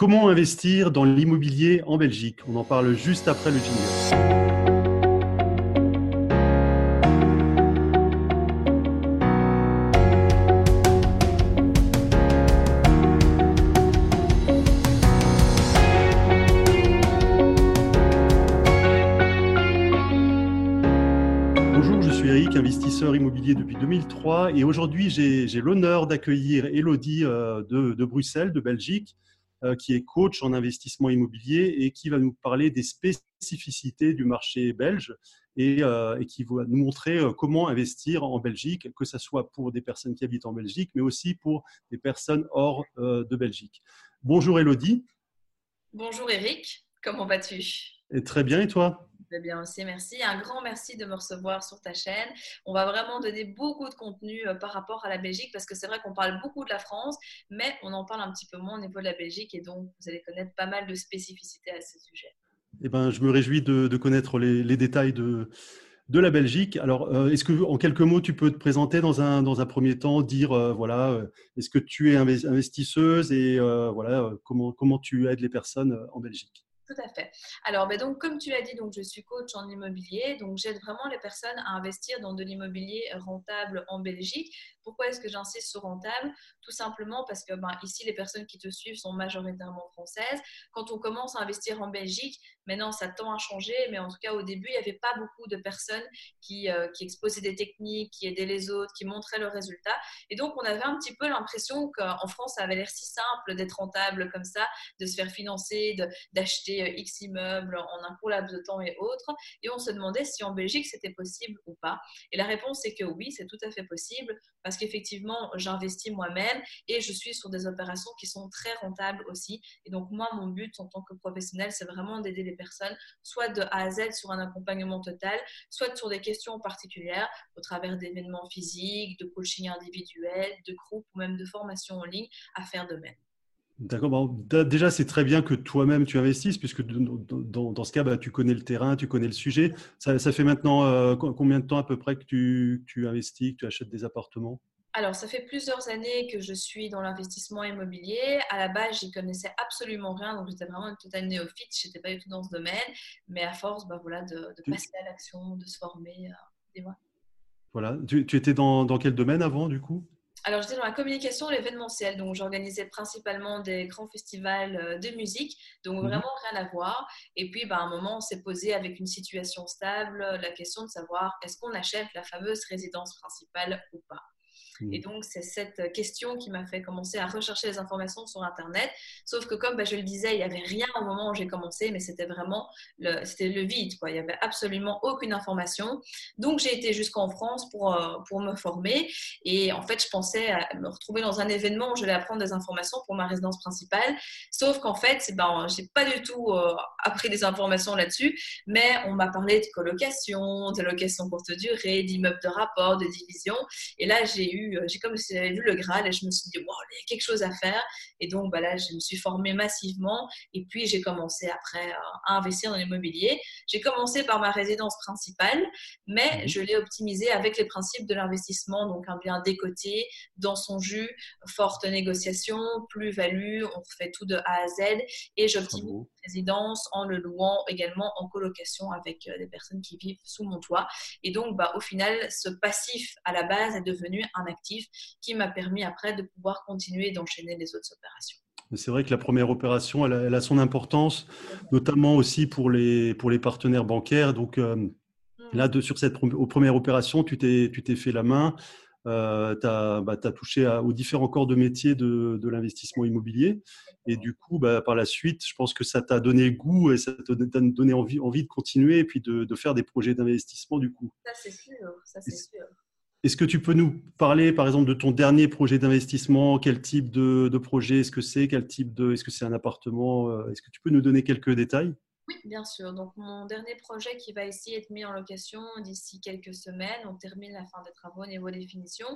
Comment investir dans l'immobilier en Belgique? On en parle juste après le jingle. investisseur immobilier depuis 2003 et aujourd'hui j'ai l'honneur d'accueillir Elodie euh, de, Bruxelles, de Belgique, qui est coach en investissement immobilier et qui va nous parler des spécificités du marché belge et, euh, et qui va nous montrer comment investir en Belgique, que ce soit pour des personnes qui habitent en Belgique, mais aussi pour des personnes hors de Belgique. Bonjour Elodie. Bonjour Eric, comment vas-tu? Très bien et toi? Bien aussi, merci. Un grand merci de me recevoir sur ta chaîne. On va vraiment donner beaucoup de contenu euh, par rapport à la Belgique parce que c'est vrai qu'on parle beaucoup de la France, mais on en parle un petit peu moins au niveau de la Belgique et donc vous allez connaître pas mal de spécificités à ce sujet. Eh ben, je me réjouis de, connaître les, détails de, de la Belgique. Alors, euh, est-ce que en quelques mots, tu peux te présenter dans un, dans un premier temps, dire euh, voilà, est-ce que tu es investisseuse et voilà comment, comment tu aides les personnes en Belgique? Tout à fait. Alors, ben comme tu l'as dit, donc, je suis coach en immobilier. Donc, j'aide vraiment les personnes à investir dans de l'immobilier rentable en Belgique. Pourquoi est-ce que j'insiste sur rentable? Tout simplement parce que ben, ici, les personnes qui te suivent sont majoritairement françaises. Quand on commence à investir en Belgique, maintenant, ça tend à changer. Mais en tout cas, au début, il n'y avait pas beaucoup de personnes euh, qui exposaient des techniques, qui aidaient les autres, qui montraient leurs résultats. Et donc, on avait un petit peu l'impression qu'en France, ça avait l'air si simple d'être rentable comme ça, de se faire financer, d'acheter euh, X immeubles en un court laps de temps et autres. Et on se demandait si en Belgique c'était possible ou pas. Et la réponse est que oui, c'est tout à fait possible parce qu'effectivement, j'investis moi-même et je suis sur des opérations qui sont très rentables aussi. Et donc, moi, mon but en tant que professionnel, c'est vraiment d'aider les personnes, soit de A à Z sur un accompagnement total, soit sur des questions particulières au travers d'événements physiques, de coaching individuel, de groupes ou même de formations en ligne à faire de même. D'accord. déjà, c'est très bien que toi-même tu investisses, puisque dans, ce cas, bah, tu connais le terrain, tu connais le sujet. Ça, fait maintenant euh, combien de temps à peu près que tu, investis, que tu achètes des appartements? Alors, ça fait plusieurs années que je suis dans l'investissement immobilier. À la base, j'y connaissais absolument rien, donc j'étais vraiment une totale néophyte. Je n'étais pas du tout dans ce domaine, mais à force, bah, voilà, de, passer à l'action, de se former, euh, Voilà. Tu, tu étais dans, dans, quel domaine avant, du coup? Alors, j'étais dans la communication l'événementiel. Donc, j'organisais principalement des grands festivals euh, de musique. Donc, mhm. vraiment rien à voir. Et puis, bah, à un moment, on s'est posé avec une situation stable la question de savoir est-ce qu'on achète la fameuse résidence principale ou pas? Et mmh. donc, c'est cette question qui m'a fait commencer à rechercher les informations sur Internet. Sauf que, comme bah, je le disais, il n'y avait rien au moment où j'ai commencé, mais c'était vraiment le, c'était le vide. Quoi. Il n'y avait absolument aucune information. Donc, j'ai été jusqu'en France pour, euh, pour me former. Et en fait, je pensais à me retrouver dans un événement où je vais apprendre des informations pour ma résidence principale. Sauf qu'en fait, ben, je n'ai pas du tout euh, appris des informations là-dessus, mais on m'a parlé de colocation, de location courte durée, d'immeubles de rapport, de division. Et là, j'ai eu euh, j'ai comme si j'avais vu le Graal et je me suis dit, wow, il y a quelque chose à faire. Et donc, bah là, je me suis formée massivement et puis j'ai commencé après à investir dans l'immobilier. J'ai commencé par ma résidence principale, mais mhm. je l'ai optimisée avec les principes de l'investissement, donc un bien décoté, dans son jus, forte négociation, plus-value, on fait tout de A à Z et j'optimise résidence en le louant également en colocation avec euh, des personnes qui vivent sous mon toit. Et donc, bah, au final, ce passif à la base est devenu un actif qui m'a permis après de pouvoir continuer d'enchaîner les autres opérations. C'est vrai que la première opération, elle a, son importance, notamment aussi pour les, pour les partenaires bancaires. Donc euh, mm. là, de, sur cette première opération, tu t'es fait la main, euh, tu as, bah, touché aux différents corps de métier de, de l'investissement immobilier. Et du coup, bah, par la suite, je pense que ça t'a donné goût et ça t'a donné envie, envie de continuer et puis de, de faire des projets d'investissement du coup. Ça, c'est sûr. Ça, c'est sûr. Est-ce que tu peux nous parler, par exemple, de ton dernier projet d'investissement? Quel type de, projet est-ce que c'est? Quel type de Est-ce que c'est un appartement? Euh, Est-ce que tu peux nous donner quelques détails? Bien sûr. Donc, mon dernier projet qui va ici être mis en location d'ici quelques semaines, on termine la fin des travaux au niveau définition.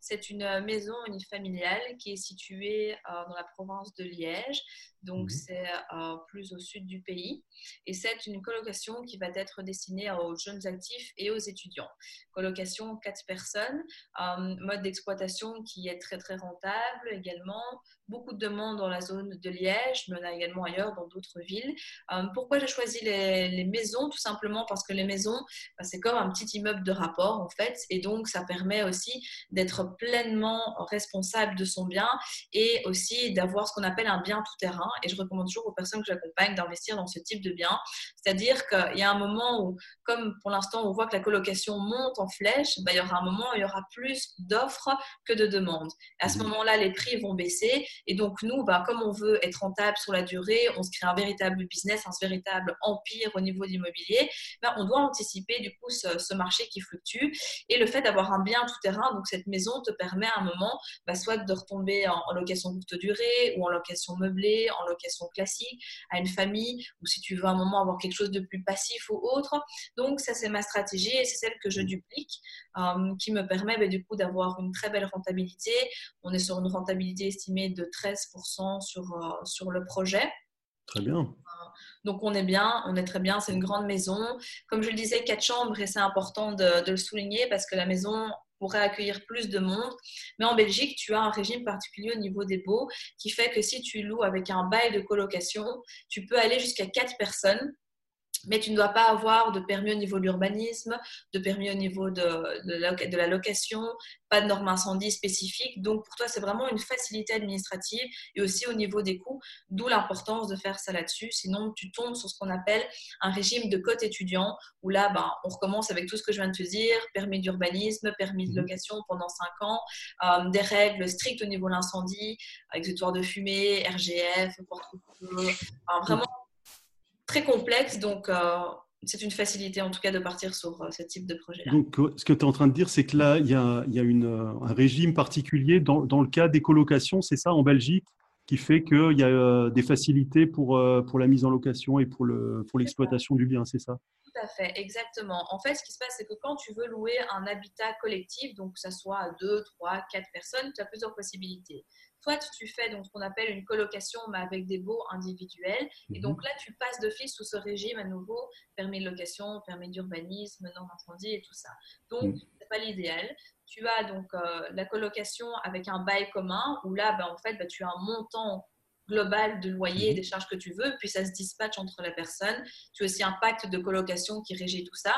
C'est une maison unifamiliale qui est située euh, dans la province de Liège. Donc, mhm. c'est euh, plus au sud du pays. Et c'est une colocation qui va être destinée aux jeunes actifs et aux étudiants. Colocation 4 personnes, euh, mode d'exploitation qui est très, très rentable également beaucoup de demandes dans la zone de Liège, mais on a également ailleurs dans d'autres villes. Euh, pourquoi j'ai choisi les, maisons? Tout simplement parce que les maisons, bah, c'est comme un petit immeuble de rapport en fait, et donc ça permet aussi d'être pleinement responsable de son bien et aussi d'avoir ce qu'on appelle un bien tout-terrain. Et je recommande toujours aux personnes que j'accompagne d'investir dans ce type de bien. C'est-à-dire qu'il y a un moment où, comme pour l'instant on voit que la colocation monte en flèche, bah, il y aura un moment où il y aura plus d'offres que de demandes. À ce mmh. moment-là, les prix vont baisser et donc, nous, bah, comme on veut être rentable sur la durée, on se crée un véritable business, un véritable empire au niveau de l'immobilier, bah, on doit anticiper du coup ce, marché qui fluctue. Et le fait d'avoir un bien tout terrain, donc cette maison te permet à un moment bah, soit de retomber en, location courte durée ou en location meublée, en location classique, à une famille, ou si tu veux un moment avoir quelque chose de plus passif ou autre. Donc, ça, c'est ma stratégie et c'est celle que je duplique, euh, qui me permet du coup d'avoir une très belle rentabilité. On est sur une rentabilité estimée de 13% sur, euh, sur le projet. Très bien. Donc on est bien, on est très bien, c'est une grande maison. Comme je le disais, quatre chambres et c'est important de, le souligner parce que la maison pourrait accueillir plus de monde. Mais en Belgique, tu as un régime particulier au niveau des baux qui fait que si tu loues avec un bail de colocation, tu peux aller jusqu'à quatre personnes mais tu ne dois pas avoir de permis au niveau de l'urbanisme, de permis au niveau de, de, la, location, pas de normes incendie spécifiques. Donc pour toi, c'est vraiment une facilité administrative et aussi au niveau des coûts, d'où l'importance de faire ça là-dessus. Sinon, tu tombes sur ce qu'on appelle un régime de cote étudiant, où là, ben, on recommence avec tout ce que je viens de te dire, permis d'urbanisme, permis de mmh. location pendant 5 ans, euh, des règles strictes au niveau de l'incendie, exutoire de fumée, RGF, porte-feu, vraiment très complexe. Donc, euh, c'est une facilité en tout cas de partir sur euh, ce type de projet-là. Donc, euh, ce que tu es en train de dire, c'est que là, il y a, il y a une, un régime particulier dans, dans, le cas des colocations, c'est ça, en Belgique, qui fait qu'il y a des facilités pour, pour la mise en location et pour l'exploitation pour du bien, c'est ça? Tout à fait, exactement. En fait, ce qui se passe, c'est que quand tu veux louer un habitat collectif, donc que ce soit à deux, trois, quatre personnes, tu as plusieurs possibilités. Soit tu fais donc ce qu'on appelle une colocation, mais avec des baux individuels. Et donc mhm. là, tu passes d'office sous ce régime à nouveau, permis de location, permis d'urbanisme, normes incendie et tout ça. Donc, mhm. ce n'est pas l'idéal. Tu as donc euh, la colocation avec un bail commun, où là, ben, en fait, ben, tu as un montant global de loyer et des charges que tu veux, puis ça se dispatche entre la personne. Tu as aussi un pacte de colocation qui régit tout ça.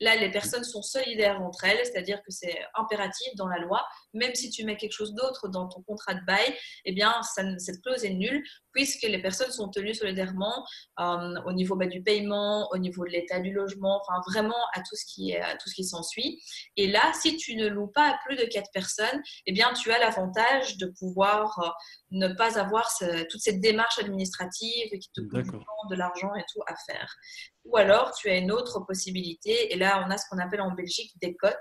Là, les personnes sont solidaires entre elles, c'est-à-dire que c'est impératif dans la loi. Même si tu mets quelque chose d'autre dans ton contrat de bail, eh bien, ça, cette clause est nulle puisque les personnes sont tenues solidairement euh, au niveau bah, du paiement, au niveau de l'état du logement, enfin vraiment à tout ce qui est, à tout ce qui s'ensuit. Et là, si tu ne loues pas à plus de quatre personnes, eh bien, tu as l'avantage de pouvoir euh, ne pas avoir toute cette démarche administrative qui te coûte de l'argent et tout à faire. Ou alors, tu as une autre possibilité, et là, on a ce qu'on appelle en Belgique des cotes.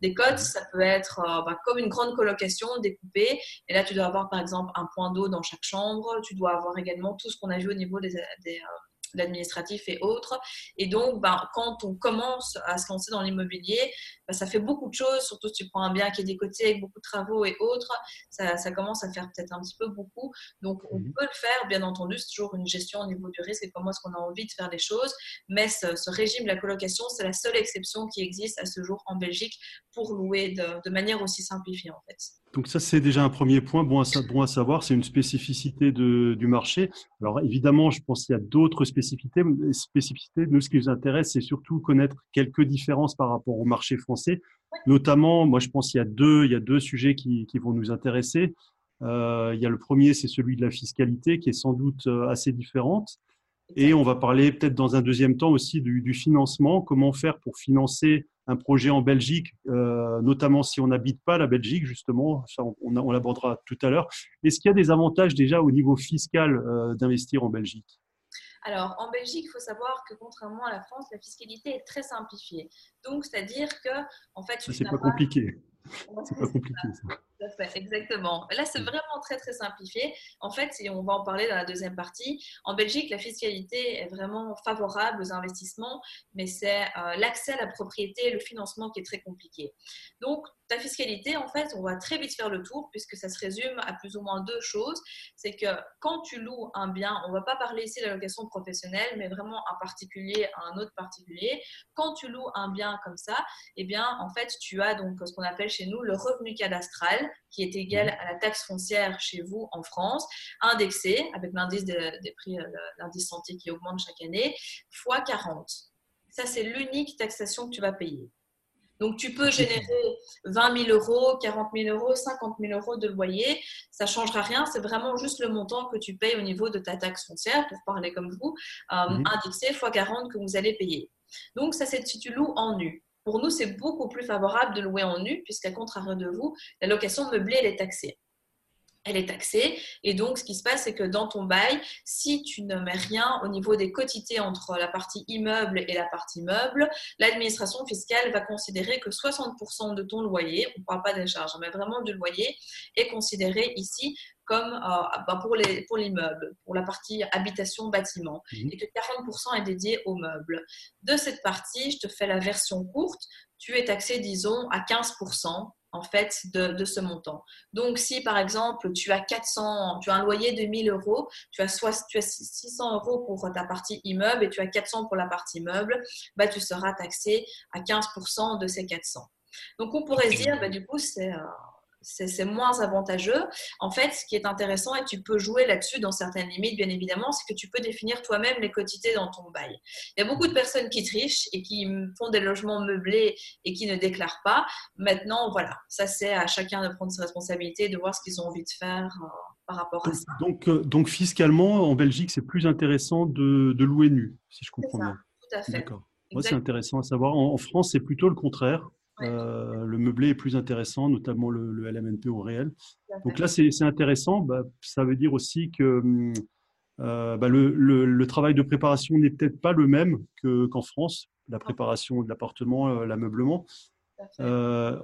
Des cotes, ça peut être euh, bah, comme une grande colocation découpée, et là, tu dois avoir par exemple un point d'eau dans chaque chambre, tu dois avoir également tout ce qu'on a vu au niveau des, des, euh, l'administratif et autres. Et donc, ben, quand on commence à se lancer dans l'immobilier, ben, ça fait beaucoup de choses, surtout si tu prends un bien qui est décoté avec beaucoup de travaux et autres, ça, ça commence à faire peut-être un petit peu beaucoup. Donc, on mhm. peut le faire, bien entendu, c'est toujours une gestion au niveau du risque et comment est-ce qu'on a envie de faire les choses. Mais ce, régime de la colocation, c'est la seule exception qui existe à ce jour en Belgique pour louer de, de manière aussi simplifiée, en fait. Donc ça, c'est déjà un premier point bon à, savoir, c'est une spécificité du marché. Alors évidemment, je pense qu'il y a d'autres spécificités. spécificités. Nous, ce qui nous intéresse, c'est surtout connaître quelques différences par rapport au marché français. Notamment, moi, je pense qu'il y a deux, il y a deux sujets qui, vont nous intéresser. Euh, il y a le premier, c'est celui de la fiscalité, qui est sans doute euh, assez différente. Et on va parler peut-être dans un deuxième temps aussi du, du financement, comment faire pour financer un projet en Belgique, euh, notamment si on n'habite pas la Belgique, justement, ça on, on l'abordera tout à l'heure. Est-ce qu'il y a des avantages déjà au niveau fiscal euh, d'investir en Belgique? Alors, en Belgique, il faut savoir que contrairement à la France, la fiscalité est très simplifiée. Donc, c'est-à-dire que, en fait, c'est pas, compliqué. C'est pas compliqué. Exactement. Là, c'est mm. vraiment très, très simplifié. En fait, et on va en parler dans la deuxième partie, en Belgique, la fiscalité est vraiment favorable aux investissements, mais c'est euh, l'accès à la propriété et le financement qui est très compliqué. Donc, ta fiscalité, en fait, on va très vite faire le tour puisque ça se résume à plus ou moins deux choses. C'est que quand tu loues un bien, on ne va pas parler ici de la location professionnelle, mais vraiment un particulier à un autre particulier. Quand tu loues un bien comme ça, eh bien, en fait, tu as donc ce qu'on appelle chez nous le revenu cadastral qui est égal mmh. à la taxe foncière chez vous en France, indexé avec l'indice des prix, euh, l'indice santé qui augmente chaque année, fois 40. Ça, c'est l'unique taxation que tu vas payer. Donc, tu peux générer 20 000 euros, 40 000 euros, 50 000 euros de loyer. Ça ne changera rien. C'est vraiment juste le montant que tu payes au niveau de ta taxe foncière, pour parler comme vous, euh, mmh. indexé fois 40 que vous allez payer. Donc, ça, c'est si tu loues en nu. Pour nous, c'est beaucoup plus favorable de louer en nu, puisqu'à contraire de vous, la location meublée, elle est taxée elle est taxée. Et donc, ce qui se passe, c'est que dans ton bail, si tu ne mets rien au niveau des quotités entre la partie immeuble et la partie meuble, l'administration fiscale va considérer que 60% de ton loyer, on ne parle pas des charges, mais vraiment du loyer, est considéré ici comme euh, bah, pour l'immeuble, pour, pour la partie habitation bâtiment, mmh. et que 40% est dédié au meuble. De cette partie, je te fais la version courte, tu es taxé, disons, à 15% en fait de, ce montant. Donc, si par exemple tu as 400, tu as un loyer de 1000 euros, tu as, soit, tu as 600 euros pour ta partie immeuble et tu as 400 pour la partie meuble, bah, tu seras taxé à 15% de ces 400. Donc, on pourrait se dire, bah, du coup, c'est euh, c'est moins avantageux. En fait, ce qui est intéressant, et tu peux jouer là-dessus dans certaines limites, bien évidemment, c'est que tu peux définir toi-même les quotités dans ton bail. Il y a beaucoup de personnes qui trichent et qui font des logements meublés et qui ne déclarent pas. Maintenant, voilà, ça c'est à chacun de prendre ses responsabilités, de voir ce qu'ils ont envie de faire euh, par rapport à ça. Donc, euh, donc fiscalement, en Belgique, c'est plus intéressant de, louer nu, si je comprends bien. Tout à fait. D'accord. Moi, c'est intéressant à savoir. en France, c'est plutôt le contraire. Euh, le meublé est plus intéressant, notamment le, LMNP au réel. Donc là, c'est intéressant. Bah, ça veut dire aussi que hum, euh, bah, le, travail de préparation n'est peut-être pas le même qu'en France, la préparation de l'appartement, euh, l'ameublement.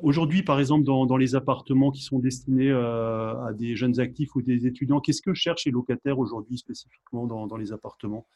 Aujourd'hui, par exemple, dans, les appartements qui sont destinés à des jeunes actifs ou des étudiants, qu'est-ce que cherchent les locataires aujourd'hui spécifiquement dans, les appartements?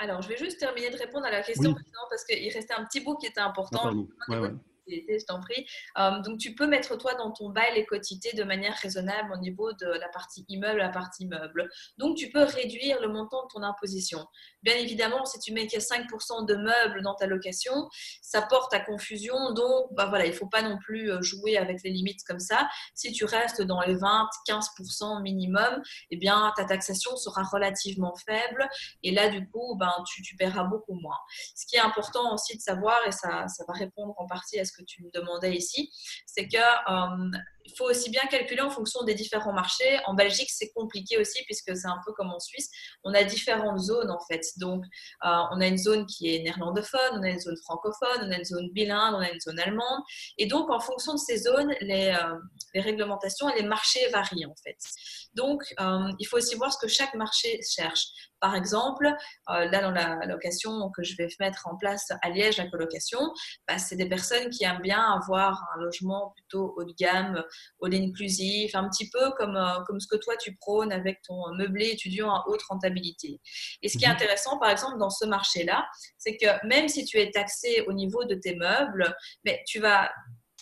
Alors, je vais juste terminer de répondre à la question parce qu'il restait un petit bout qui était important. Ah, je t'en prie. Euh, donc, tu peux mettre toi dans ton bail les quotités de manière raisonnable au niveau de la partie immeuble, la partie meuble. Donc, tu peux réduire le montant de ton imposition. Bien évidemment, si tu mets qu'il y a 5% de meubles dans ta location, ça porte à confusion. Donc, bah voilà, il ne faut pas non plus euh, jouer avec les limites comme ça. Si tu restes dans les 20-15% minimum, eh bien, ta taxation sera relativement faible. Et là, du coup, ben, tu, tu paieras beaucoup moins. Ce qui est important aussi de savoir, et ça, ça va répondre en partie à ce que tu me demandais ici, c'est que euh, il faut aussi bien calculer en fonction des différents marchés. En Belgique, c'est compliqué aussi puisque c'est un peu comme en Suisse. On a différentes zones en fait. Donc, euh, on a une zone qui est néerlandophone, on a une zone francophone, on a une zone bilingue, on a une zone allemande. Et donc, en fonction de ces zones, les, euh, les réglementations et les marchés varient en fait. Donc, euh, il faut aussi voir ce que chaque marché cherche. Par exemple, là dans la location que je vais mettre en place à Liège, la colocation, bah, c'est des personnes qui aiment bien avoir un logement plutôt haut de gamme, all inclusif, un petit peu comme, euh, comme ce que toi tu prônes avec ton meublé étudiant à haute rentabilité. Et ce qui est mhm. intéressant, par exemple, dans ce marché-là, c'est que même si tu es taxé au niveau de tes meubles, mais tu vas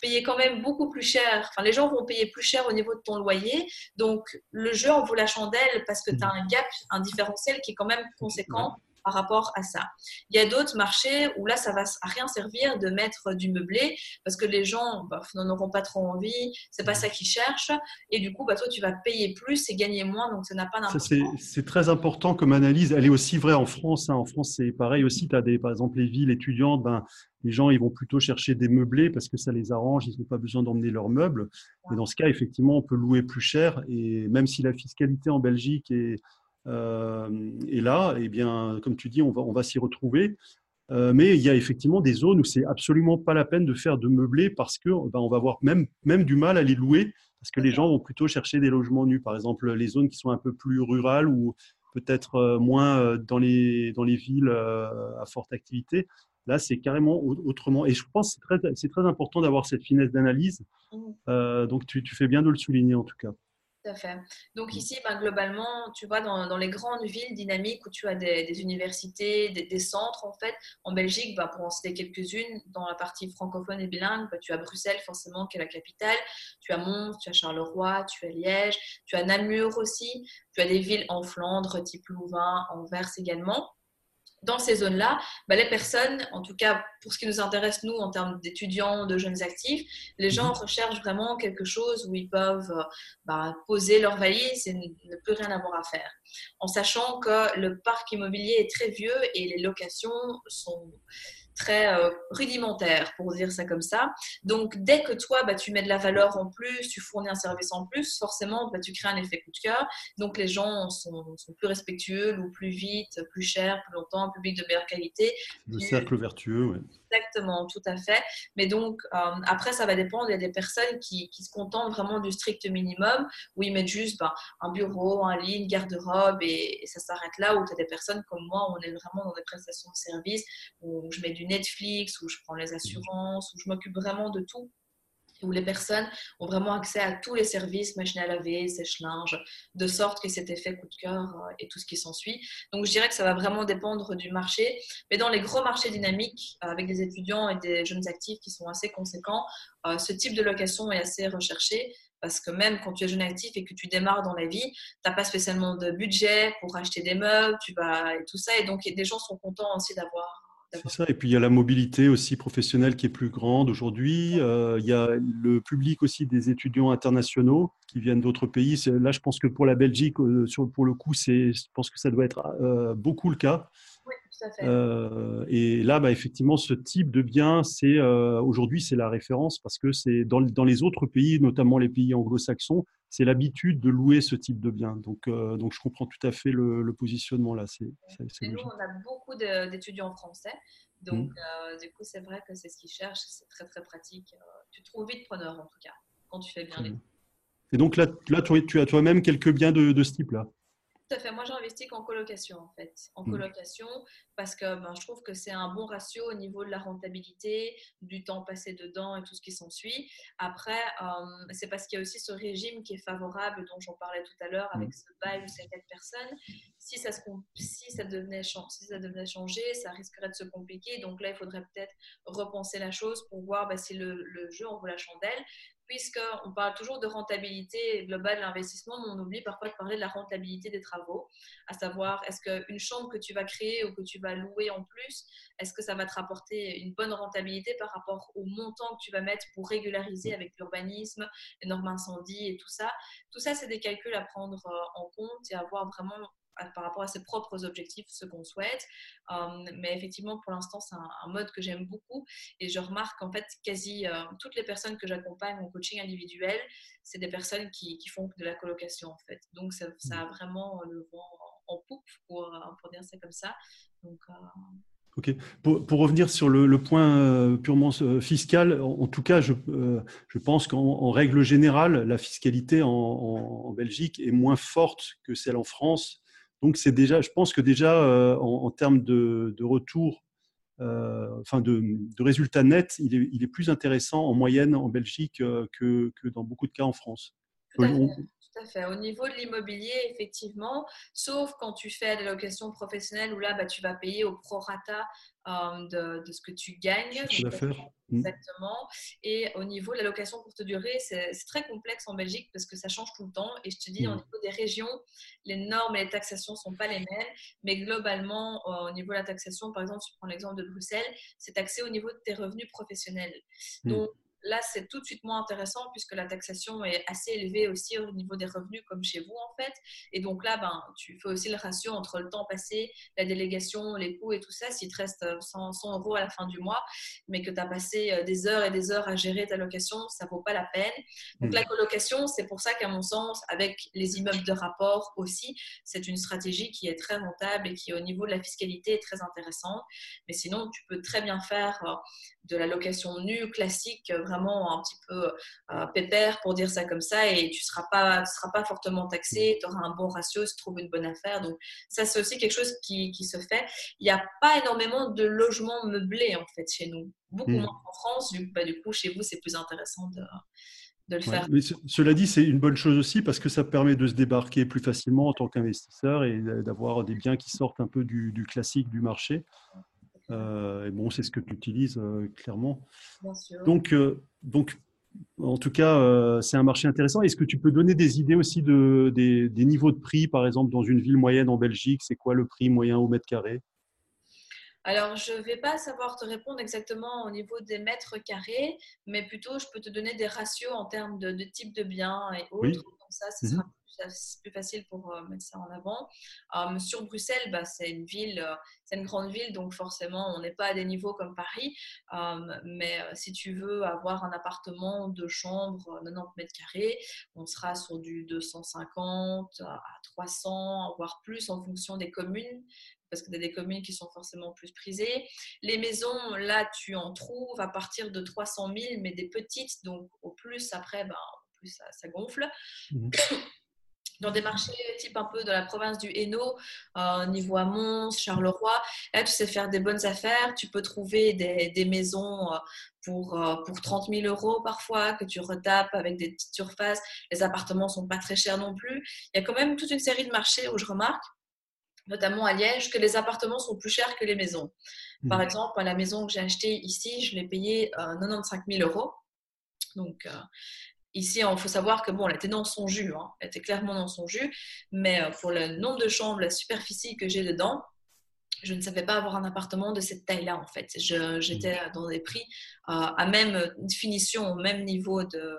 payer quand même beaucoup plus cher. Enfin, les gens vont payer plus cher au niveau de ton loyer. Donc, le jeu en vaut la chandelle parce que tu as mhm. un gap, un différentiel qui est quand même conséquent par rapport à ça. Il y a d'autres marchés où là, ça va à rien servir de mettre du meublé parce que les gens bah, n'en auront pas trop envie, c'est pas ça qu'ils cherchent. Et du coup, bah, toi, tu vas payer plus et gagner moins, donc ça n'a pas d'importance. C'est très important comme analyse. Elle est aussi vraie en France. Hein. En France, c'est pareil aussi. Tu as des, par exemple les villes étudiantes, ben, les gens ils vont plutôt chercher des meublés parce que ça les arrange, ils n'ont pas besoin d'emmener leurs meubles. Et dans ce cas, effectivement, on peut louer plus cher. Et même si la fiscalité en Belgique est euh, là, eh bien, comme tu dis, on va, s'y retrouver. Euh, mais il y a effectivement des zones où c'est absolument pas la peine de faire de meublé parce que ben, on va avoir même, du mal à les louer parce que les gens vont plutôt chercher des logements nus. Par exemple, les zones qui sont un peu plus rurales ou peut-être euh, moins dans les villes à forte activité. Là, c'est carrément autrement. Et je pense que c'est très, très, important d'avoir cette finesse d'analyse. Mmh. donc, tu, tu, fais bien de le souligner en tout cas fait. Donc mm. ici, ben, globalement, tu vois, dans, les grandes villes dynamiques où tu as des, universités, des, centres, en fait, en Belgique, ben, pour en citer quelques-unes, dans la partie francophone et bilingue, ben, tu as Bruxelles, forcément, qui est la capitale, tu as Mons, tu as Charleroi, tu as Liège, tu as Namur aussi, tu as des villes en Flandre, type Louvain, Anvers également dans ces zones-là, bah, les personnes, en tout cas pour ce qui nous intéresse nous en termes d'étudiants, de jeunes actifs, les gens mhm. recherchent vraiment quelque chose où ils peuvent bah, poser leur valise et ne plus rien avoir à faire. En sachant que le parc immobilier est très vieux et les locations sont très euh, rudimentaire, pour dire ça comme ça. Donc, dès que toi, bah, tu mets de la valeur en plus, tu fournis un service en plus, forcément, bah, tu crées un effet coup de cœur. Donc, les gens sont, plus respectueux, louent plus vite, plus cher, plus longtemps, un public de meilleure qualité. Le cercle vertueux, oui. Exactement, tout à fait. Mais donc, euh, après, ça va dépendre. Il y a des personnes qui, se contentent vraiment du strict minimum, où ils mettent juste bah, un bureau, un lit, une garde-robe, et, ça s'arrête là, où tu as des personnes comme moi, où on est vraiment dans des prestations de service, où je mets du Netflix, où je prends les assurances, où je m'occupe vraiment de tout où les personnes ont vraiment accès à tous les services, machine à laver, sèche-linge, de sorte que cet effet coup de cœur euh, et tout ce qui s'ensuit. Donc je dirais que ça va vraiment dépendre du marché, mais dans les gros marchés dynamiques, euh, avec des étudiants et des jeunes actifs qui sont assez conséquents, euh, ce type de location est assez recherché parce que même quand tu es jeune actif et que tu démarres dans la vie, tu n'as pas spécialement de budget pour acheter des meubles, tu vas et tout ça, et donc des gens sont contents aussi d'avoir c'est ça. Et puis il y a la mobilité aussi professionnelle qui est plus grande aujourd'hui. Euh, il y a le public aussi des étudiants internationaux qui viennent d'autres pays. Là, je pense que pour la Belgique, euh, pour le coup, je pense que ça doit être euh, beaucoup le cas. Oui, tout à fait. et là, bah, effectivement, ce type de bien, c'est aujourd'hui, c'est la référence parce que c'est dans, dans, les autres pays, notamment les pays anglo-saxons, c'est l'habitude de louer ce type de bien. Donc, euh, donc je comprends tout à fait le, positionnement là. C'est, nous, on a beaucoup d'étudiants français. Donc, mmh. euh, du coup, c'est vrai que c'est ce qu'ils cherchent. C'est très, très pratique. Euh, tu trouves vite preneur, en tout cas, quand tu fais bien les. Et donc là, là tu, as toi-même quelques biens de, de ce type-là? Tout à fait. Moi, j'investis qu'en colocation, en fait. En mmh. colocation, parce que ben, je trouve que c'est un bon ratio au niveau de la rentabilité, du temps passé dedans et tout ce qui s'ensuit. Après, euh, c'est parce qu'il y a aussi ce régime qui est favorable, dont j'en parlais tout à l'heure, avec mmh. ce bail ou ces quatre personnes. Si ça, se, si, ça devenait, si ça devenait changer, ça risquerait de se compliquer. Donc là, il faudrait peut-être repenser la chose pour voir ben, si le, le jeu en vaut la chandelle puisqu'on parle toujours de rentabilité globale de l'investissement, mais on oublie parfois de parler de la rentabilité des travaux, à savoir est-ce qu'une chambre que tu vas créer ou que tu vas louer en plus, est-ce que ça va te rapporter une bonne rentabilité par rapport au montant que tu vas mettre pour régulariser avec l'urbanisme, les normes incendie et tout ça? Tout ça, c'est des calculs à prendre euh, en compte et à voir vraiment par rapport à ses propres objectifs, ce qu'on souhaite. Euh, mais effectivement, pour l'instant, c'est un, mode que j'aime beaucoup et je remarque en fait quasi euh, toutes les personnes que j'accompagne en coaching individuel, c'est des personnes qui, qui, font de la colocation en fait. Donc ça, ça a vraiment le vent en, poupe pour, euh, pour, dire ça comme ça. Donc, Ok. Pour, pour, revenir sur le, le point purement fiscal, en, tout cas, je, je pense qu'en règle générale, la fiscalité en, en, Belgique est moins forte que celle en France. Donc, c'est déjà, je pense que déjà, euh, en, termes de, retour, euh, enfin de, résultats nets, il est, il est, plus intéressant en moyenne en Belgique euh, que, que, dans beaucoup de cas en France. Tout à fait. Au niveau de l'immobilier, effectivement, sauf quand tu fais des locations professionnelles où là, bah, tu vas payer au prorata euh, de, ce que tu gagnes. Mm. Exactement. Et au niveau de la location courte durée, c'est très complexe en Belgique parce que ça change tout le temps. Et je te dis, au mm. niveau des régions, les normes et les taxations ne sont pas les mêmes. Mais globalement, euh, au niveau de la taxation, par exemple, si tu prends l'exemple de Bruxelles, c'est taxé au niveau de tes revenus professionnels. Mm. Donc, Là, c'est tout de suite moins intéressant puisque la taxation est assez élevée aussi au niveau des revenus comme chez vous en fait. Et donc là, ben, tu fais aussi le ratio entre le temps passé, la délégation, les coûts et tout ça. S'il te reste 100, 100 euros à la fin du mois, mais que tu as passé euh, des heures et des heures à gérer ta location, ça vaut pas la peine. Donc la colocation, c'est pour ça qu'à mon sens, avec les immeubles de rapport aussi, c'est une stratégie qui est très rentable et qui au niveau de la fiscalité est très intéressante. Mais sinon, tu peux très bien faire euh, de la location nue classique, vraiment vraiment un petit peu euh, pépère pour dire ça comme ça et tu ne seras, pas, seras pas fortement taxé, tu auras un bon ratio si tu trouves une bonne affaire. Donc ça, c'est aussi quelque chose qui, qui se fait. Il n'y a pas énormément de logements meublés en fait chez nous. Beaucoup hmm. moins en France, du, bah, du coup chez vous c'est plus intéressant de, de le faire. Mais cela dit, c'est une bonne chose aussi parce que ça permet de se débarquer plus facilement en tant qu'investisseur et d'avoir des biens qui sortent un peu du, du classique du marché. Euh, et bon, c'est ce que tu utilises euh, clairement. Donc, euh, donc, en tout cas, c'est un marché intéressant. Est-ce que tu peux donner des idées aussi de, des, des, niveaux de prix, par exemple, dans une ville moyenne en Belgique? C'est quoi le prix moyen au mètre carré? Alors, je ne vais pas savoir te répondre exactement au niveau des mètres carrés, mais plutôt, je peux te donner des ratios en termes de, type de bien et autres. Comme ça, ce sera mhm. plus, facile pour euh, mettre ça en avant. Euh, sur Bruxelles, bah, c'est une ville, euh, c'est une grande ville, donc forcément, on n'est pas à des niveaux comme Paris. mais si tu veux avoir un appartement de chambre 90 mètres carrés, on sera sur du 250 à 300, voire plus en fonction des communes parce que y a des communes qui sont forcément plus prisées. Les maisons, là, tu en trouves à partir de 300 000, mais des petites, donc au plus, après, ben, au plus ça, gonfle. Mhm. Dans des marchés type un peu de la province du Hainaut, euh, niveau à Mons, Charleroi, là, tu sais faire des bonnes affaires. Tu peux trouver des, des maisons euh, pour, euh, pour 30 000 euros parfois, que tu retapes avec des petites surfaces. Les appartements sont pas très chers non plus. Il y a quand même toute une série de marchés où je remarque notamment à Liège, que les appartements sont plus chers que les maisons. Par mmh. exemple, la maison que j'ai achetée ici, je l'ai payée 95 euh, 000 euros. Donc, euh, ici, il faut savoir que bon, elle était dans son jus, hein. elle était clairement dans son jus, mais euh, pour le nombre de chambres, la superficie que j'ai dedans, je ne savais pas avoir un appartement de cette taille-là, en fait. J'étais mmh. dans des prix à même finition, au même niveau de,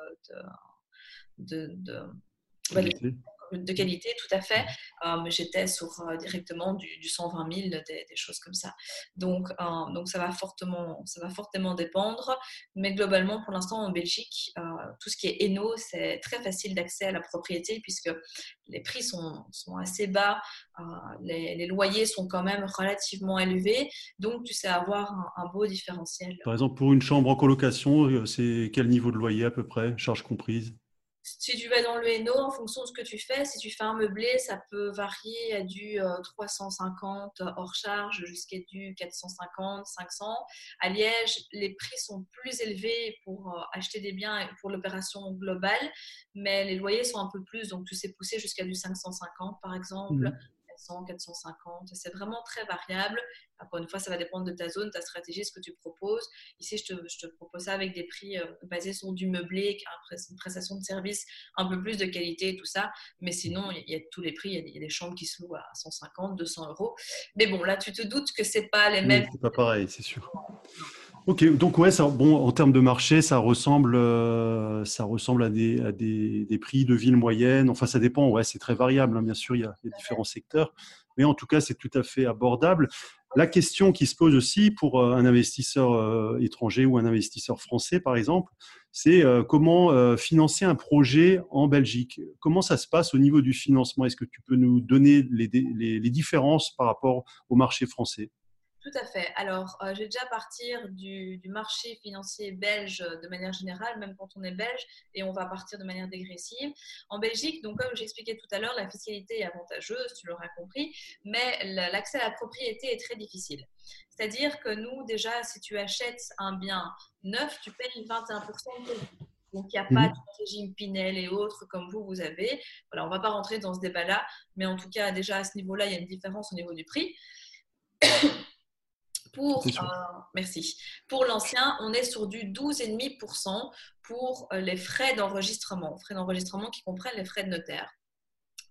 de, de, de qualité, tout à fait. Euh, J'étais sur euh, directement du, 120 000, des, choses comme ça. Donc, euh, donc ça, va fortement, ça va fortement dépendre. Mais globalement, pour l'instant, en Belgique, tout ce qui est Eno, c'est très facile d'accès à la propriété puisque les prix sont, sont assez bas, les, les, loyers sont quand même relativement élevés. Donc, tu sais avoir un, un beau différentiel. Par exemple, pour une chambre en colocation, c'est quel niveau de loyer à peu près, charges comprises si tu vas dans le Hainaut, en fonction de ce que tu fais, si tu fais un meublé, ça peut varier à du 350 euh, hors charge jusqu'à du 450, 500. À Liège, les prix sont plus élevés pour euh, acheter des biens pour l'opération globale, mais les loyers sont un peu plus, donc tu sais pousser jusqu'à du 550 par exemple. Mmh. 400, 450. C'est vraiment très variable. Encore une fois, ça va dépendre de ta zone, ta stratégie, ce que tu proposes. Ici, je te, je te propose ça avec des prix euh, basés sur du meublé, une prestation de service un peu plus de qualité et tout ça. Mais sinon, il y a tous les prix. Il y a des, chambres qui se louent à 150, 200 euros. Mais bon, là, tu te doutes que c'est pas les mêmes. c'est pas pareil, c'est sûr. Ok, donc ouais, bon, en termes de marché, ça ressemble, euh, ça ressemble à, des, à des, prix de villes moyennes. Enfin, ça dépend, ouais, c'est très variable, hein, bien sûr, il y, a, différents secteurs, mais en tout cas, c'est tout à fait abordable. La question qui se pose aussi pour euh, un investisseur euh, étranger ou un investisseur français, par exemple, c'est comment financer un projet en Belgique? Comment ça se passe au niveau du financement? Est-ce que tu peux nous donner les différences par rapport au marché français? Tout à fait. Alors, euh, je vais déjà partir du, marché financier belge de manière générale, même quand on est belge, et on va partir de manière dégressive. En Belgique, donc comme j'expliquais tout à l'heure, la fiscalité est avantageuse, tu l'auras compris, mais l'accès à la propriété est très difficile. C'est-à-dire que nous, déjà, si tu achètes un bien neuf, tu payes 21% de donc, il n'y a pas mhm. de régime Pinel et autres comme vous, vous avez. Voilà, on ne va pas rentrer dans ce débat-là, mais en tout cas, déjà à ce niveau-là, il y a une différence au niveau du prix. Pour, euh, merci. Pour l'ancien, on est sur du 12,5% pour euh, les frais d'enregistrement. Frais d'enregistrement qui comprennent les frais de notaire.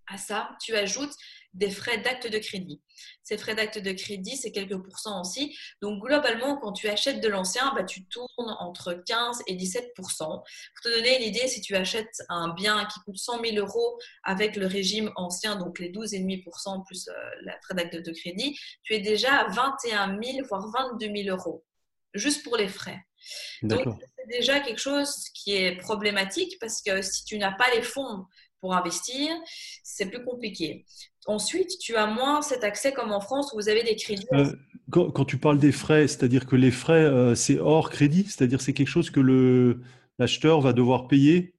À ça, tu ajoutes des frais d'acte de crédit. Ces frais d'acte de crédit, c'est quelques pourcents aussi. Donc, globalement, quand tu achètes de l'ancien, bah, tu tournes entre 15 et 17% Pour te donner une idée, si tu achètes un bien qui coûte 100 000 euros avec le régime ancien, donc les 12,5% plus euh, la frais d'acte de crédit, tu es déjà à 21 000, voire 22 000 euros, juste pour les frais. Donc, c'est déjà quelque chose qui est problématique parce que si tu n'as pas les fonds pour investir, c'est plus compliqué. Ensuite, tu as moins cet accès comme en France où vous avez des crédits. Euh, quand, tu parles des frais, c'est-à-dire que les frais, euh, c'est hors crédit, c'est-à-dire c'est quelque chose que l'acheteur va devoir payer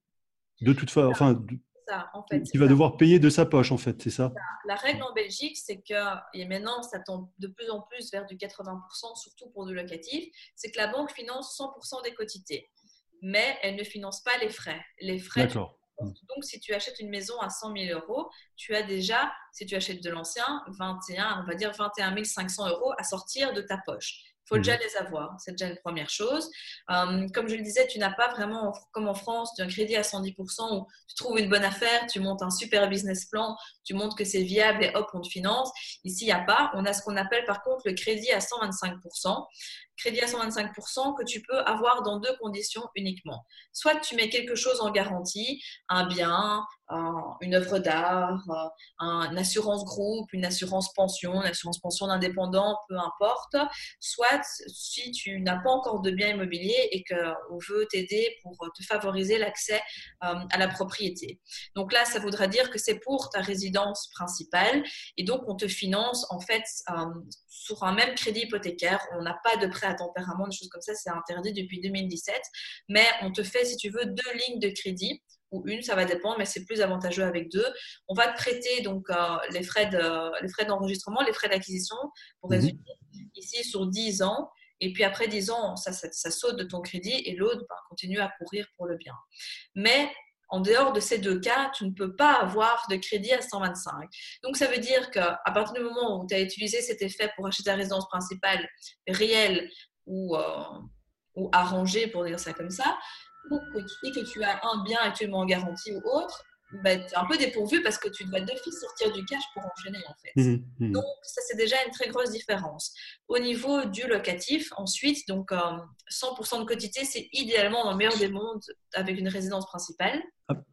de toute façon, enfin, ça, en fait, il va devoir payer de sa poche, en fait, c'est ça. La règle en Belgique, c'est que, et maintenant ça tombe de plus en plus vers du 80%, surtout pour du locatif, c'est que la banque finance 100% des quotités, mais elle ne finance pas les frais. Les frais, donc, si tu achètes une maison à 100 000 euros, tu as déjà, si tu achètes de l'ancien, 21, on va dire 21 500 euros à sortir de ta poche. Il faut mhm. déjà les avoir. C'est déjà une première chose. Euh, comme je le disais, tu n'as pas vraiment, comme en France, un crédit à 110% où tu trouves une bonne affaire, tu montes un super business plan, tu montres que c'est viable et hop, on te finance. Ici, il n'y a pas. On a ce qu'on appelle par contre le crédit à 125% crédit à 125% que tu peux avoir dans deux conditions uniquement. Soit tu mets quelque chose en garantie, un bien, une œuvre d'art, une assurance groupe, une assurance pension, une assurance pension d'indépendant, peu importe. Soit si tu n'as pas encore de bien immobilier et qu'on veut t'aider pour te favoriser l'accès euh, à la propriété. Donc là, ça voudra dire que c'est pour ta résidence principale et donc on te finance en fait euh, sur un même crédit hypothécaire. On n'a pas de prêt à tempérament, des choses comme ça, c'est interdit depuis 2017. Mais on te fait, si tu veux, deux lignes de crédit ou une, ça va dépendre, mais c'est plus avantageux avec deux. On va te prêter donc euh, les frais de, les frais d'enregistrement, les frais d'acquisition, pour mhm. résumer, ici sur 10 ans. Et puis après 10 ans, ça, ça, saute de ton crédit et l'autre bah, continue à courir pour le bien. Mais en dehors de ces deux cas, tu ne peux pas avoir de crédit à 125. Donc, ça veut dire qu'à partir du moment où tu as utilisé cet effet pour acheter ta résidence principale réelle ou, euh, arrangée, pour dire ça comme ça, ou que, tu as un bien actuellement en garantie ou autre, bah, tu es un peu dépourvu parce que tu dois d'office sortir du cash pour enchaîner en fait. Mmh mmh donc ça c'est déjà une très grosse différence. Au niveau du locatif, ensuite, donc 100% euh, de quotité, c'est idéalement dans le meilleur des mondes avec une résidence principale.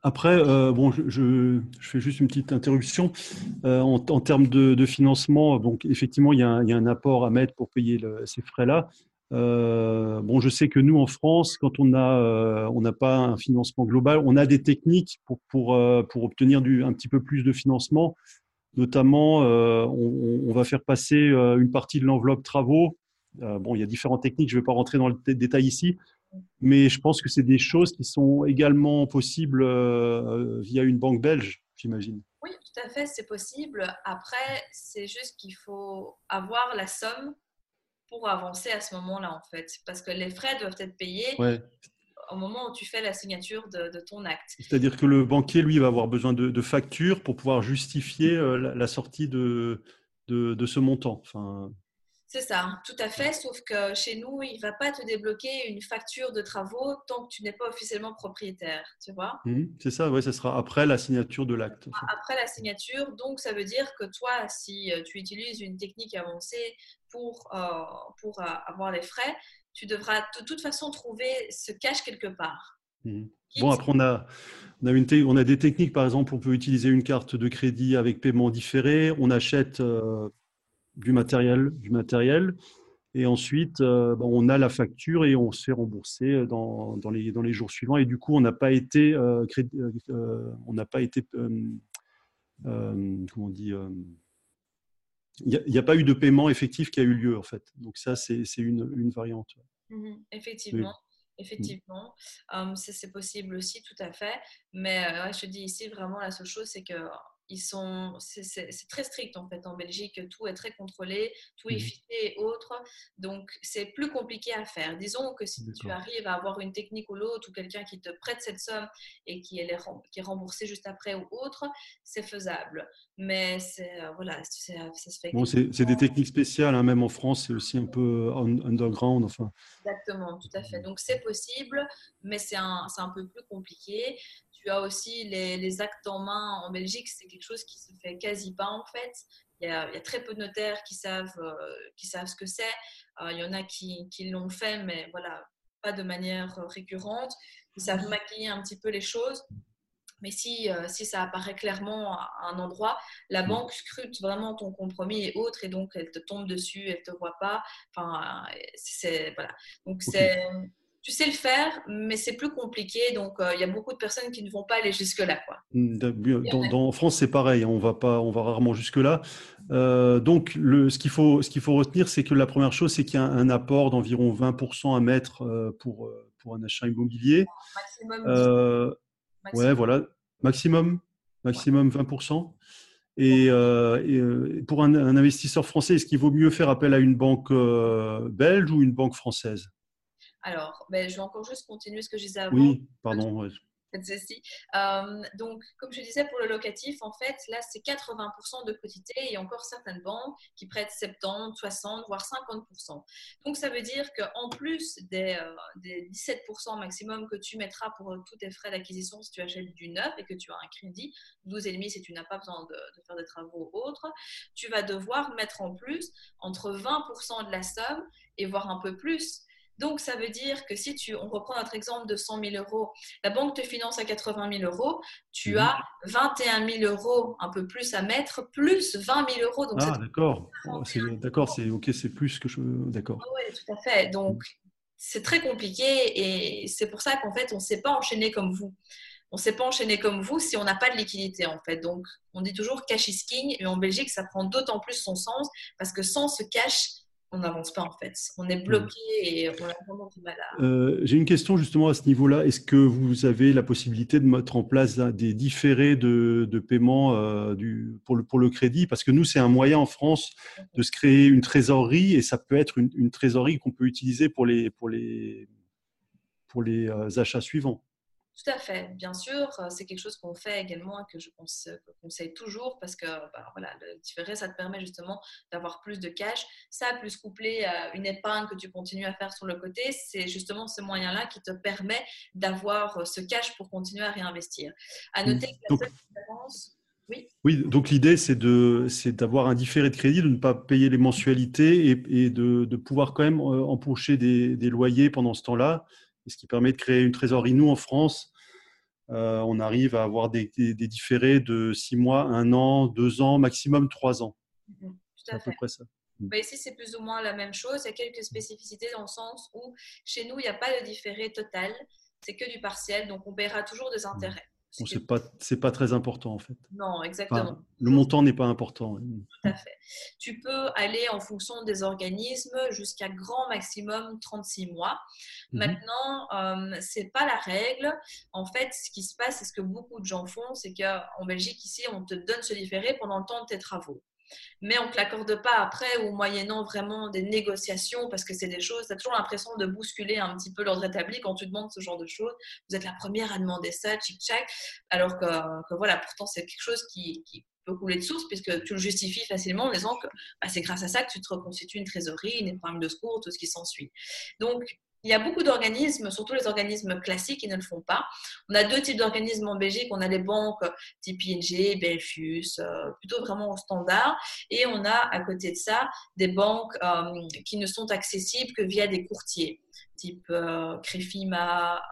Après, euh, bon, je, je, fais juste une petite interruption. Euh, en, termes de, financement, donc effectivement, il y, a un, il y, a un, apport à mettre pour payer le, ces frais-là. Euh, bon, je sais que nous, en France, quand on a, euh, on n'a pas un financement global, on a des techniques pour, pour, euh, pour obtenir un petit peu plus de financement. Notamment, on, on, va faire passer une partie de l'enveloppe travaux. bon, il y a différentes techniques, je ne vais pas rentrer dans le détail ici, mais je pense que c'est des choses qui sont également possibles via une banque belge, j'imagine. Oui, tout à fait, c'est possible. Après, c'est juste qu'il faut avoir la somme pour avancer à ce moment-là, en fait. Parce que les frais doivent être payés au moment où tu fais la signature de, ton acte. C'est-à-dire que le banquier, lui, va avoir besoin de, factures pour pouvoir justifier euh, la, sortie de, de, ce montant. Enfin... C'est ça, tout à fait, sauf que chez nous, il ne va pas te débloquer une facture de travaux tant que tu n'es pas officiellement propriétaire, tu vois mmh, C'est ça, oui, ça sera après la signature de l'acte. Après la signature, donc ça veut dire que toi, si euh, tu utilises une technique avancée pour, euh, pour euh, avoir les frais, tu devras de toute façon trouver ce cash quelque part. Mmh. Bon, après, on a, on, a une on a des techniques, par exemple, on peut utiliser une carte de crédit avec paiement différé, on achète du matériel, du matériel. Et ensuite, euh, ben, on a la facture et on se fait rembourser dans, dans, les, dans les jours suivants. Et du coup, on n'a pas été, euh, euh, on n'a pas été, comment on dit, il n'y a, pas eu de paiement effectif qui a eu lieu en fait. Donc ça, c'est une, une, variante. Mmh effectivement. Effectivement, c'est possible aussi, tout à fait. Mais je te dis ici, vraiment, la seule chose, c'est que ils sont, c'est très strict en fait en Belgique, tout est très contrôlé, tout est mmh fité et autre, donc c'est plus compliqué à faire. Disons que si tu arrives à avoir une technique ou l'autre ou quelqu'un qui te prête cette somme et qui est, qui est remboursé juste après ou autre, c'est faisable. Mais c'est euh, voilà, ça se fait. Bon, c'est des techniques spéciales, hein, même en France, c'est aussi un peu underground, enfin. Exactement, tout à fait. Donc c'est possible, mais c'est un, un peu plus compliqué. Tu as aussi les, actes en main en Belgique, c'est quelque chose qui se fait quasi pas en fait. Il y a, il y a très peu de notaires qui savent, euh, qui savent ce que c'est. Euh, il y en a qui, qui l'ont fait, mais voilà, pas de manière récurrente. Ils savent maquiller un petit peu les choses. Mais si, euh, si ça apparaît clairement à un endroit, la banque scrute vraiment ton compromis et autres, et donc elle te tombe dessus, elle ne te voit pas. Enfin, c'est, voilà. Donc c'est tu sais le faire, mais c'est plus compliqué. Donc, euh, il y a beaucoup de personnes qui ne vont pas aller jusque-là. Quoi. Mmh, dans, France, c'est pareil. Hein, on va, pas, on va rarement jusque-là. donc, ce qu'il faut, faut, retenir, c'est que la première chose, c'est qu'il y a un, apport d'environ 20% à mettre pour, pour un achat immobilier. Maximum. Ouais, voilà, maximum, maximum 20%. Et, pour un, investisseur français, est-ce qu'il vaut mieux faire appel à une banque belge ou une banque française? Alors, ben, je vais encore juste continuer ce que je disais avant. Oui, pardon. Euh, donc, comme je disais, pour le locatif, en fait, là, c'est 80% de quotité et encore certaines banques qui prêtent 70, 60, voire 50%. Donc, ça veut dire qu'en plus des, 17% euh, maximum que tu mettras pour euh, tous tes frais d'acquisition si tu achètes du neuf et que tu as un crédit, 12,5 si tu n'as pas besoin de, de, faire des travaux autres, tu vas devoir mettre en plus entre 20% de la somme et voire un peu plus donc, ça veut dire que si tu, on reprend notre exemple de 100 000 euros, la banque te finance à 80 000 euros, tu mhm. as 21 000 euros un peu plus à mettre, plus 20 000 euros. Donc ah, d'accord. D'accord, c'est ok, c'est plus que je. D'accord. Ah oui, tout à fait. Donc, c'est très compliqué et c'est pour ça qu'en fait, on ne s'est pas enchaîné comme vous. On ne s'est pas enchaîné comme vous si on n'a pas de liquidité en fait. Donc, on dit toujours cash is king et en Belgique, ça prend d'autant plus son sens parce que sans ce cash, on n'avance pas en fait. On est bloqué et on a vraiment du mal à. Euh, j'ai une question justement à ce niveau-là. Est-ce que vous avez la possibilité de mettre en place des différés de, paiement euh, du, pour, le, pour le crédit? Parce que nous, c'est un moyen en France de se créer une trésorerie et ça peut être une, trésorerie qu'on peut utiliser pour les, pour les, pour les euh, achats suivants. Tout à fait, bien sûr, euh, c'est quelque chose qu'on fait également et que je conseille toujours parce que bah, voilà, le différé, ça te permet justement d'avoir plus de cash. Ça, plus couplé à une épargne que tu continues à faire sur le côté, c'est justement ce moyen-là qui te permet d'avoir euh, ce cash pour continuer à réinvestir. À noter que la différence. Oui. oui, donc l'idée, c'est d'avoir un différé de crédit, de ne pas payer les mensualités et, de, de, pouvoir quand même euh, empocher des, des loyers pendant ce temps-là ce qui permet de créer une trésorerie. Nous, en France, euh, on arrive à avoir des, différés de 6 mois, 1 an, 2 ans, maximum 3 ans. Mhm, tout à, peu près ça. Bah, ici, c'est plus ou moins la même chose. Il y a quelques spécificités dans le sens où chez nous, il n'y a pas de différé total, c'est que du partiel, donc on paiera toujours des mm. intérêts. Bon, c'est pas c'est pas très important en fait. Non, exactement. le montant n'est pas important. Tout à fait. Tu peux aller en fonction des organismes jusqu'à grand maximum 36 mois. Mhm. Maintenant, euh, c'est pas la règle. En fait, ce qui se passe, et ce que beaucoup de gens font, c'est qu'en Belgique ici, on te donne ce différé pendant le temps de tes travaux mais on ne te l'accorde pas après ou moyennant vraiment des négociations parce que c'est des choses, tu as toujours l'impression de bousculer un petit peu l'ordre établi quand tu demandes ce genre de choses. Vous êtes la première à demander ça, tchic-tchac, alors que, voilà, pourtant c'est quelque chose qui, peut couler de source puisque tu le justifies facilement en disant que bah, c'est grâce à ça que tu te reconstitues une trésorerie, une épargne de secours, tout ce qui s'ensuit. Donc, il y a beaucoup d'organismes, surtout les organismes classiques, qui ne le font pas. On a deux types d'organismes en Belgique. On a les banques type ING, Belfius, euh, plutôt vraiment au standard. Et on a à côté de ça des banques euh, qui ne sont accessibles que via des courtiers, type euh, Crefima,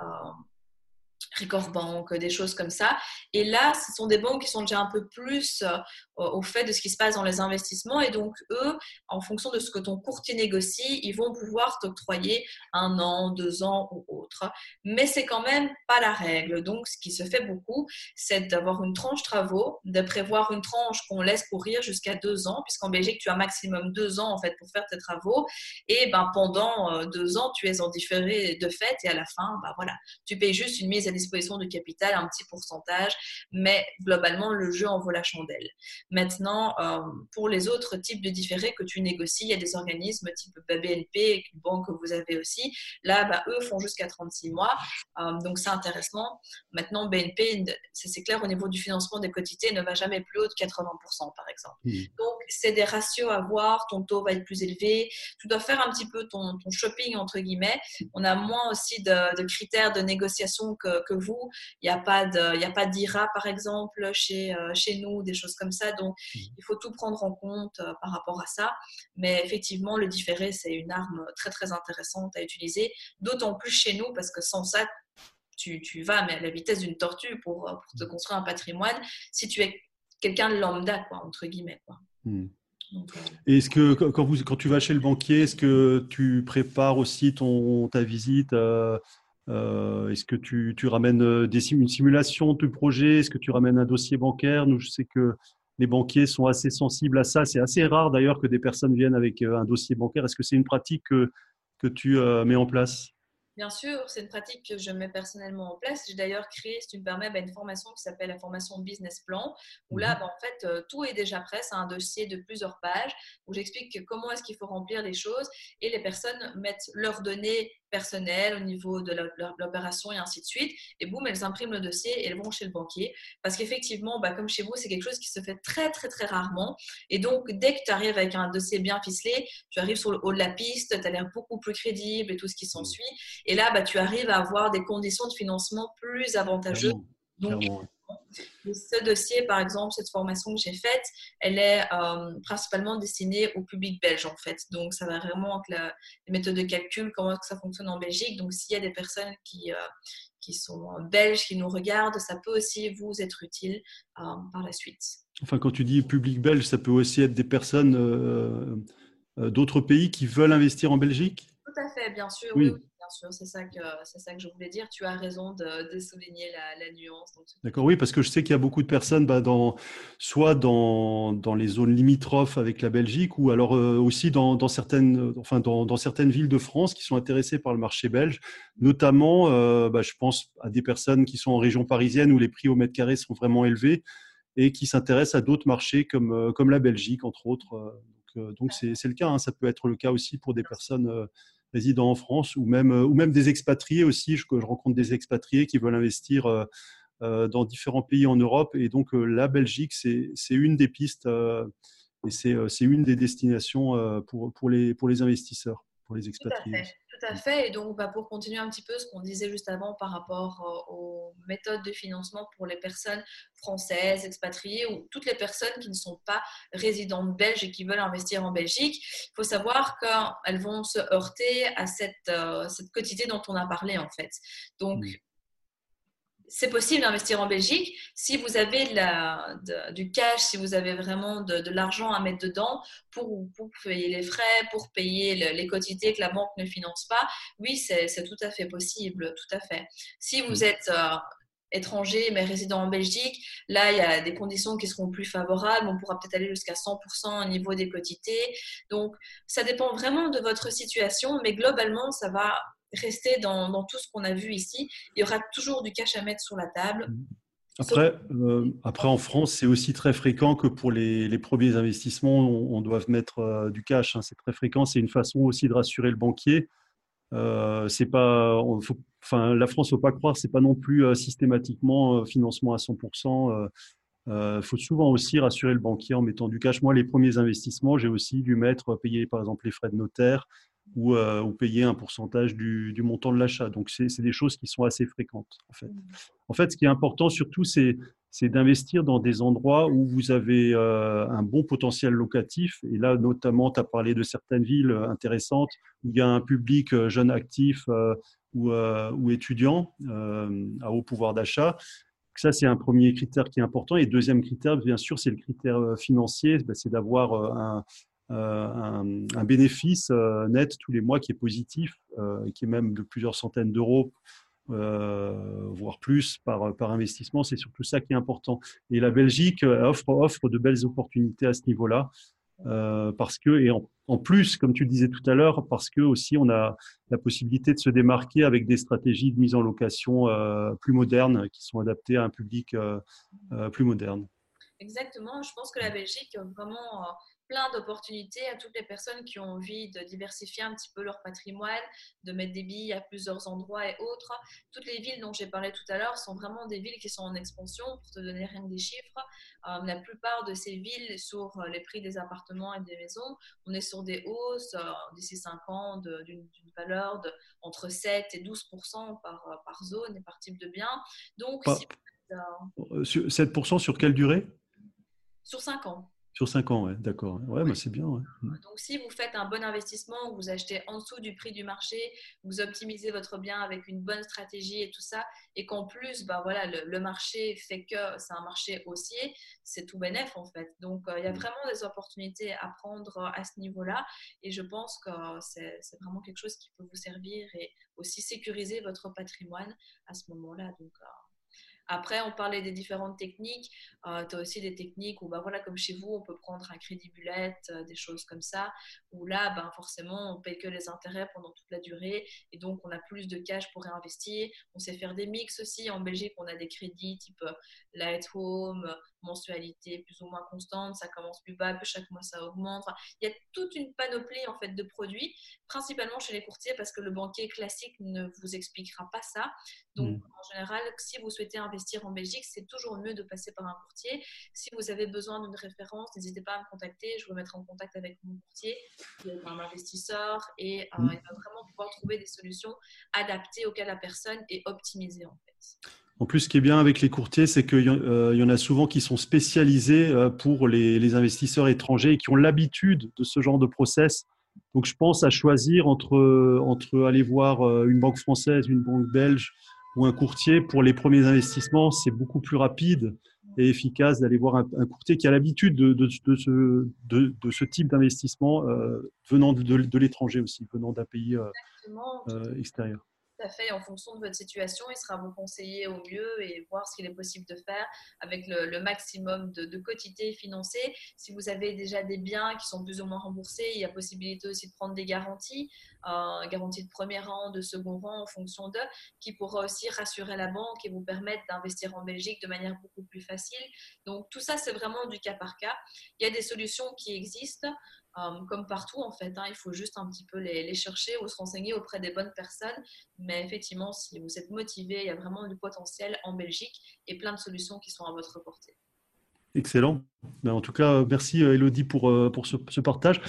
Record Bank, des choses comme ça. Et là, ce sont des banques qui sont déjà un peu plus euh, au fait de ce qui se passe dans les investissements. Et donc, eux, en fonction de ce que ton courtier négocie, ils vont pouvoir t'octroyer un an, deux ans ou autre. Mais c'est quand même pas la règle. Donc, ce qui se fait beaucoup, c'est d'avoir une tranche travaux, de prévoir une tranche qu'on laisse courir jusqu'à deux ans, puisqu'en Belgique, tu as maximum deux ans en fait pour faire tes travaux. Et ben, pendant euh, deux ans, tu es en différé de fait. Et à la fin, ben, voilà, tu payes juste une mise à disposition de capital, un petit pourcentage, mais globalement, le jeu en vaut la chandelle. Maintenant, euh, pour les autres types de différés que tu négocies, il y a des organismes type BNP, banque que vous avez aussi. Là, bah, eux font jusqu'à 36 mois, euh, donc c'est intéressant. Maintenant, BNP, c'est clair, au niveau du financement des quotités, ne va jamais plus haut de 80%, par exemple. Mmh. Donc, c'est des ratios à voir, ton taux va être plus élevé, tu dois faire un petit peu ton, shopping, entre guillemets. On a moins aussi de, critères de négociation que, que vous. Il n'y a pas d'IRA, par exemple, chez, euh, chez nous, des choses comme ça. Donc, mmh. il faut tout prendre en compte euh, par rapport à ça. Mais effectivement, le différé, c'est une arme très, très intéressante à utiliser, d'autant plus chez nous, parce que sans ça, tu, tu vas mais à la vitesse d'une tortue pour, euh, pour, te mmh. construire un patrimoine si tu es quelqu'un de lambda, quoi, entre guillemets. Quoi. Mmh. Est-ce que quand, vous, quand tu vas chez le banquier, est-ce que tu prépares aussi ton, ta visite euh, est-ce que tu, ramènes euh, des, une simulation de projet Est-ce que tu ramènes un dossier bancaire? Nous, je sais que les banquiers sont assez sensibles à ça. C'est assez rare d'ailleurs que des personnes viennent avec un dossier bancaire. Est-ce que c'est une pratique que, que tu mets en place? Bien sûr, c'est une pratique que je mets personnellement en place. J'ai d'ailleurs créé, si tu me permets, bah, une formation qui s'appelle la formation Business Plan, où là, mhm. bah, en fait, euh, tout est déjà prêt. C'est un dossier de plusieurs pages où j'explique comment est-ce qu'il faut remplir les choses et les personnes mettent leurs données personnelles au niveau de l'opération et ainsi de suite. Et boum, elles impriment le dossier et elles vont chez le banquier. Parce qu'effectivement, bah, comme chez vous, c'est quelque chose qui se fait très, très, très rarement. Et donc, dès que tu arrives avec un dossier bien ficelé, tu arrives sur le haut de la piste, tu as l'air beaucoup plus crédible et tout ce qui s'ensuit. Et là, bah, tu arrives à avoir des conditions de financement plus avantageuses. Donc, ce dossier, par exemple, cette formation que j'ai faite, elle est euh, principalement destinée au public belge, en fait. Donc, ça va vraiment avec la, les méthodes de calcul, comment ça fonctionne en Belgique. Donc, s'il y a des personnes qui, euh, qui sont belges, qui nous regardent, ça peut aussi vous être utile euh, par la suite. Enfin, quand tu dis public belge, ça peut aussi être des personnes d'autres pays qui veulent investir en Belgique? Tout à fait, bien sûr. oui c'est ça, que, c'est ça que je voulais dire. Tu as raison de, souligner la, nuance. D'accord, oui, parce que je sais qu'il y a beaucoup de personnes, bah, dans, soit dans, dans, les zones limitrophes avec la Belgique, ou alors euh, aussi dans, dans certaines, enfin, dans, dans, certaines villes de France qui sont intéressées par le marché belge. Notamment, euh, bah, je pense à des personnes qui sont en région parisienne où les prix au mètre carré sont vraiment élevés et qui s'intéressent à d'autres marchés comme, euh, comme la Belgique, entre autres. Donc, c'est, c'est le cas. Hein. Ça peut être le cas aussi pour des personnes résidant en France ou même, euh, ou même des expatriés aussi. Je, rencontre des expatriés qui veulent investir euh, euh, dans différents pays en Europe. Et donc, la Belgique, c'est une des pistes et c'est une des destinations pour, pour, les, pour les investisseurs, pour les expatriés. Tout à fait. Et donc, bah, pour continuer un petit peu ce qu'on disait juste avant par rapport aux méthodes de financement pour les personnes françaises, expatriées ou toutes les personnes qui ne sont pas résidentes belges et qui veulent investir en Belgique, il faut savoir qu'elles vont se heurter à cette, euh, cette quotité dont on a parlé en fait. Donc, c'est possible d'investir en Belgique si vous avez du cash, si vous avez vraiment de, l'argent à mettre dedans pour, payer les frais, pour payer les quotités que la banque ne finance pas. Oui, c'est tout à fait possible, tout à fait. Si vous mm. êtes euh, étranger mais résident en Belgique, là, il y a des conditions qui seront plus favorables. On pourra peut-être aller jusqu'à 100% au niveau des quotités. Donc, ça dépend vraiment de votre situation, mais globalement, ça va rester dans, tout ce qu'on a vu ici. Il y aura toujours du cash à mettre sur la table. Mmh. Après, euh, après en France, c'est aussi très fréquent que pour les, premiers investissements, on, doit mettre euh, du cash. Hein. C'est très fréquent. C'est une façon aussi de rassurer le banquier. Euh, c'est pas, enfin, la France, faut pas croire, c'est pas non plus systématiquement financement à 100%. Il faut souvent aussi rassurer le banquier en mettant du cash. Moi, les premiers investissements, j'ai aussi dû mettre, payer par exemple les frais de notaire, ou, euh, ou, payer un pourcentage du, du montant de l'achat. Donc, c'est des choses qui sont assez fréquentes. En fait, mmh. en fait ce qui est important surtout, c'est d'investir dans des endroits où vous avez euh, un bon potentiel locatif. Et là, notamment, tu as parlé de certaines villes intéressantes où il y a un public euh, jeune actif ou, ou, étudiant à haut pouvoir d'achat. Ça, c'est un premier critère qui est important. Et deuxième critère, bien sûr, c'est le critère financier, ben, c'est d'avoir un, euh, un, bénéfice euh, net tous les mois qui est positif, euh, qui est même de plusieurs centaines d'euros voire plus par, par investissement. C'est surtout ça qui est important. Et la Belgique offre, offre de belles opportunités à ce niveau-là. parce que, et en, plus, comme tu le disais tout à l'heure, parce que aussi on a la possibilité de se démarquer avec des stratégies de mise en location plus modernes qui sont adaptées à un public plus moderne. Exactement. Je pense que la Belgique vraiment plein d'opportunités à toutes les personnes qui ont envie de diversifier un petit peu leur patrimoine, de mettre des billes à plusieurs endroits et autres. Toutes les villes dont j'ai parlé tout à l'heure sont vraiment des villes qui sont en expansion. Pour te donner rien que des chiffres, euh, la plupart de ces villes, sur les prix des appartements et des maisons, on est sur des hausses euh, d'ici 5 ans d'une valeur de entre 7 et 12 par, par zone et par type de bien. Donc, 7 sur quelle durée? Sur 5 ans. Sur 5 ans, ouais, d'accord. Ouais, bah, c'est bien. Mm. Donc, si vous faites un bon investissement, vous achetez en dessous du prix du marché, vous optimisez votre bien avec une bonne stratégie et tout ça, et qu'en plus, bah, voilà, le, marché fait que c'est un marché haussier, c'est tout bénéf en fait. Donc, euh, il y a mm. vraiment des opportunités à prendre à ce niveau-là, et je pense que c'est vraiment quelque chose qui peut vous servir et aussi sécuriser votre patrimoine à ce moment-là. Donc, euh, Après, on parlait des différentes techniques. Euh, tu as aussi des techniques où, bah, voilà, comme chez vous, on peut prendre un crédit bullet, euh, des choses comme ça, où là, ben, forcément, on paye que les intérêts pendant toute la durée et donc on a plus de cash pour réinvestir. On sait faire des mix aussi. En Belgique, on a des crédits type euh, Light Home, mensualité plus ou moins constante, ça commence plus bas, puis chaque mois ça augmente. il y a toute une panoplie en fait de produits, principalement chez les courtiers parce que le banquier classique ne vous expliquera pas ça. Donc mm. en général, si vous souhaitez investir en Belgique, c'est toujours mieux de passer par un courtier. Si vous avez besoin d'une référence, n'hésitez pas à me contacter, je vous mettrai en contact avec mon courtier, un investisseur et euh, mm. il va vraiment pouvoir trouver des solutions adaptées auxquelles la personne est optimisée en fait. En plus, ce qui est bien avec les courtiers, c'est qu'il euh, y en a souvent qui sont spécialisés euh, pour les, investisseurs étrangers et qui ont l'habitude de ce genre de process. Donc, je pense à choisir entre, entre aller voir euh, une banque française, une banque belge ou un courtier. Pour les premiers investissements, c'est beaucoup plus rapide et efficace d'aller voir un, courtier qui a l'habitude de, de, ce, de, ce, type d'investissement venant de, l'étranger aussi, venant d'un pays extérieur fait. En fonction de votre situation, il sera vous conseiller au mieux et voir ce qu'il est possible de faire avec le, maximum de, quotité financée. Si vous avez déjà des biens qui sont plus ou moins remboursés, il y a possibilité aussi de prendre des garanties, euh, garanties de premier rang, de second rang en fonction d'eux, qui pourra aussi rassurer la banque et vous permettre d'investir en Belgique de manière beaucoup plus facile. Donc tout ça, c'est vraiment du cas par cas. Il y a des solutions qui existent. Euh, comme partout en fait. Hein, il faut juste un petit peu les, chercher ou se renseigner auprès des bonnes personnes. Mais effectivement, si vous êtes motivé, il y a vraiment du potentiel en Belgique et plein de solutions qui sont à votre portée. Excellent. Ben, en tout cas, merci euh, Elodie pour, euh, pour ce, partage.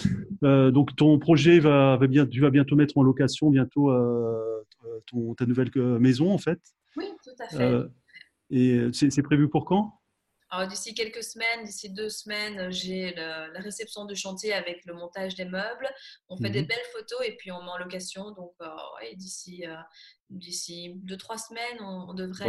donc, ton projet va, va, bien, tu vas bientôt mettre en location bientôt ton, ta nouvelle maison, en fait. Oui, tout à fait. et c'est prévu pour quand? D'ici quelques semaines, d'ici deux semaines, j'ai la réception du chantier avec le montage des meubles. On fait des mhm. belles photos et puis on met en location. Donc, euh, d'ici euh, d'ici deux trois semaines, on, devrait.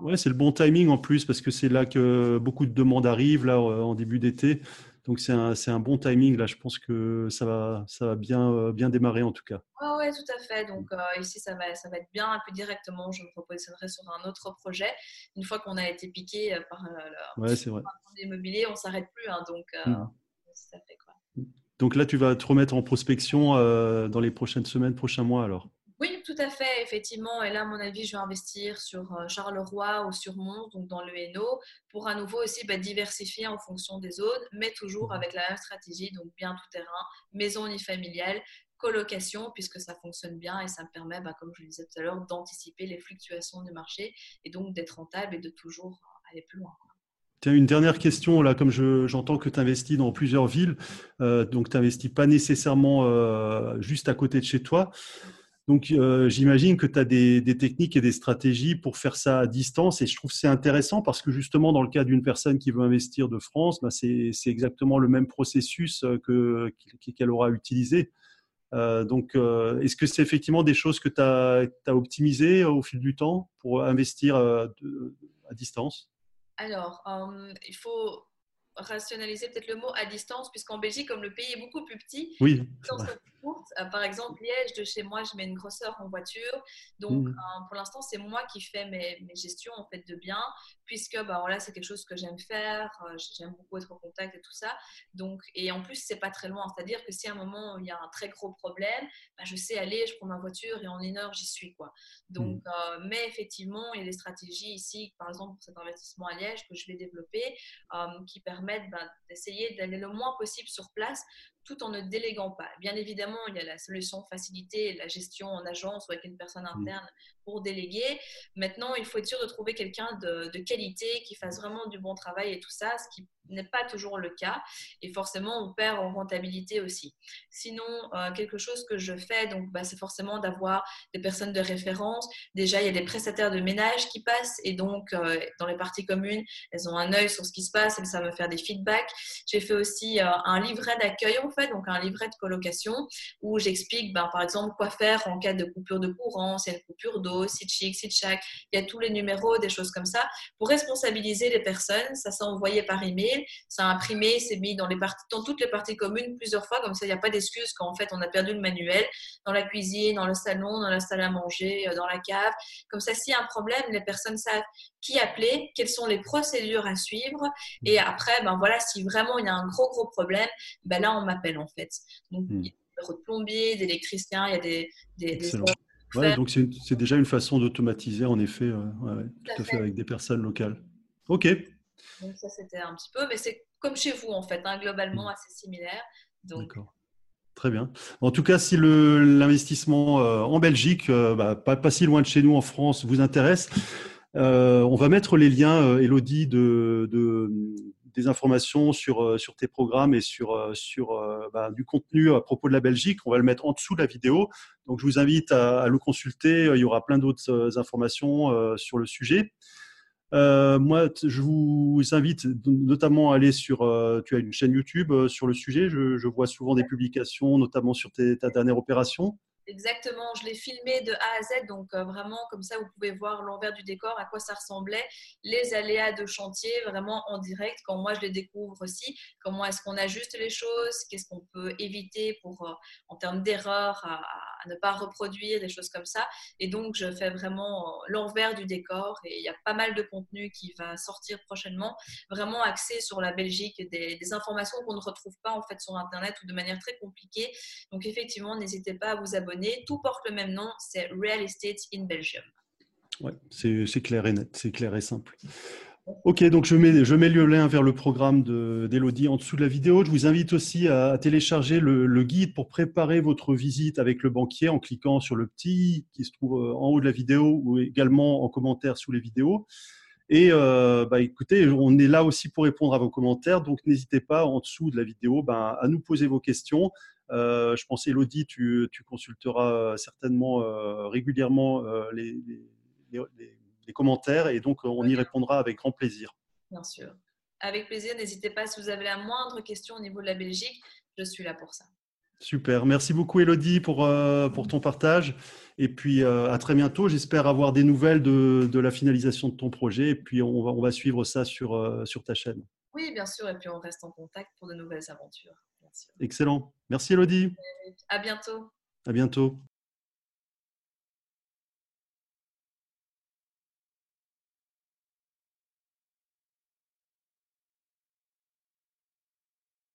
Ouais, c'est le bon timing en plus parce que c'est là que beaucoup de demandes arrivent là en début d'été. Donc c'est un, un, bon timing là. Je pense que ça va, ça va bien, euh, bien démarrer en tout cas. Oui, tout à fait. Donc euh, ici, ça va, ça va être bien. Et puis directement, je me repositionnerai sur un autre projet. Une fois qu'on a été piqué euh, par l'immobilier, on ne s'arrête plus. Hein, donc, ça fait quoi. Donc là, tu vas te remettre en prospection dans les prochaines semaines, prochains mois alors? Oui, tout à fait, effectivement. Et là, à mon avis, je vais investir sur euh, Charleroi ou sur Mons, donc dans le Hainaut, pour à nouveau aussi bah, diversifier en fonction des zones, mais toujours mhm. avec la même stratégie, donc bien tout terrain, maison unifamiliale, colocation, puisque ça fonctionne bien et ça me permet, bah, comme je le disais tout à l'heure, d'anticiper les fluctuations du marché et donc d'être rentable et de toujours aller plus loin. Tiens, une dernière question, là, comme j'entends que tu investis dans plusieurs villes, euh, donc tu n'investis pas nécessairement euh, juste à côté de chez toi. Donc, euh, j'imagine que tu as des, techniques et des stratégies pour faire ça à distance. Et je trouve que c'est intéressant parce que justement, dans le cas d'une personne qui veut investir de France, bah, c'est exactement le même processus euh, qu'elle aura utilisé. Euh, donc, est-ce que c'est effectivement des choses que tu as optimisées au fil du temps pour investir à distance? Alors, il faut rationaliser peut-être le mot à distance, puisqu'en Belgique, comme le pays est beaucoup plus petit, oui, euh, par exemple, Liège, de chez moi, je mets une grosseur en voiture. Donc, mmh. euh, pour l'instant, c'est moi qui fais mes, mes, gestions en fait, de biens, puisque bah, voilà, c'est quelque chose que j'aime faire. Euh, j'aime beaucoup être en contact et tout ça. Donc, et en plus, c'est pas très loin. C'est-à-dire que si à un moment, il y a un très gros problème, bah, je sais aller, je prends ma voiture et en une heure, j'y suis. Quoi. Donc, mmh. mais effectivement, il y a des stratégies ici, par exemple, pour cet investissement à Liège que je vais développer, qui permettent bah, d'essayer d'aller le moins possible sur place tout en ne déléguant pas. Bien évidemment, il y a la solution faciliter la gestion en agence ou avec une personne mmh. interne pour déléguer. Maintenant, il faut être sûr de trouver quelqu'un de, qualité qui fasse vraiment du bon travail et tout ça, ce qui n'est pas toujours le cas. Et forcément, on perd en rentabilité aussi. Sinon, euh, quelque chose que je fais, donc, bah, c'est forcément d'avoir des personnes de référence. Déjà, il y a des prestataires de ménage qui passent et donc, euh, dans les parties communes, elles ont un œil sur ce qui se passe et ça va faire des feedbacks. J'ai fait aussi euh, un livret d'accueil, en fait, donc un livret de colocation où j'explique, bah, par exemple, quoi faire en cas de coupure de courant, c'est une coupure d'eau site chic, site chac, il y a tous les numéros, des choses comme ça, pour responsabiliser les personnes. Ça s'est envoyé par email mail, c'est imprimé, c'est mis dans, les parties, dans toutes les parties communes plusieurs fois, comme ça il n'y a pas d'excuse quand en fait on a perdu le manuel dans la cuisine, dans le salon, dans la salle à manger, euh, dans la cave. Comme ça, s'il y a un problème, les personnes savent qui appeler, quelles sont les procédures à suivre. Et après, ben voilà, si vraiment il y a un gros gros problème, ben là on m'appelle en fait. Donc, hmm. il y a des plombiers, d'électriciens, il y a des, des, Ouais, donc c'est déjà une façon d'automatiser, en effet, euh, tout, à fait. avec des personnes locales. Ok. Donc ça, c'était un petit peu, mais c'est comme chez vous, en fait, hein, globalement assez similaire. D'accord. Très bien. En tout cas, si l'investissement euh, en Belgique, euh, bah, pas, si loin de chez nous en France, vous intéresse, on va mettre les liens, Elodie, de, des informations sur, euh, sur tes programmes et sur, euh, sur euh, bah, du contenu à propos de la Belgique. On va le mettre en dessous de la vidéo. Donc, je vous invite à, le consulter. Il y aura plein d'autres informations sur le sujet. Moi, je vous invite notamment à aller sur. tu as une chaîne YouTube sur le sujet. Je, vois souvent des publications, notamment sur ta dernière opération. Exactement, je l'ai filmé de A à Z, donc euh, vraiment comme ça vous pouvez voir l'envers du décor, à quoi ça ressemblait, les aléas de chantier vraiment en direct, quand moi je les découvre aussi, comment est-ce qu'on ajuste les choses, qu'est-ce qu'on peut éviter pour, euh, en termes d'erreurs à, ne pas reproduire, des choses comme ça. Et donc je fais vraiment euh, l'envers du décor et il y a pas mal de contenu qui va sortir prochainement, vraiment axé sur la Belgique, des, informations qu'on ne retrouve pas en fait sur Internet ou de manière très compliquée. Donc effectivement, n'hésitez pas à vous abonner tout porte le même nom, c'est Real Estate in Belgium. Ouais, c'est clair et net, c'est clair et simple. Ok, donc je mets, je mets le lien vers le programme d'Elodie en dessous de la vidéo. Je vous invite aussi à, télécharger le, guide pour préparer votre visite avec le banquier en cliquant sur le petit qui se trouve euh, en haut de la vidéo ou également en commentaire sous les vidéos. Et euh, bah, écoutez, on est là aussi pour répondre à vos commentaires, donc n'hésitez pas en dessous de la vidéo ben, à nous poser vos questions. Euh, je pense, Elodie, tu, consulteras certainement régulièrement les, commentaires et donc on y répondra avec grand plaisir. Bien sûr. Avec plaisir. N'hésitez pas si vous avez la moindre question au niveau de la Belgique. Je suis là pour ça. Super. Merci beaucoup, Elodie, pour, pour ton partage. Et puis, à très bientôt. J'espère avoir des nouvelles de, la finalisation de ton projet. Et puis, on va, on va suivre ça sur, sur ta chaîne. Oui, bien sûr. Et puis, on reste en contact pour de nouvelles aventures. Excellent. Merci Elodie. À bientôt. À bientôt.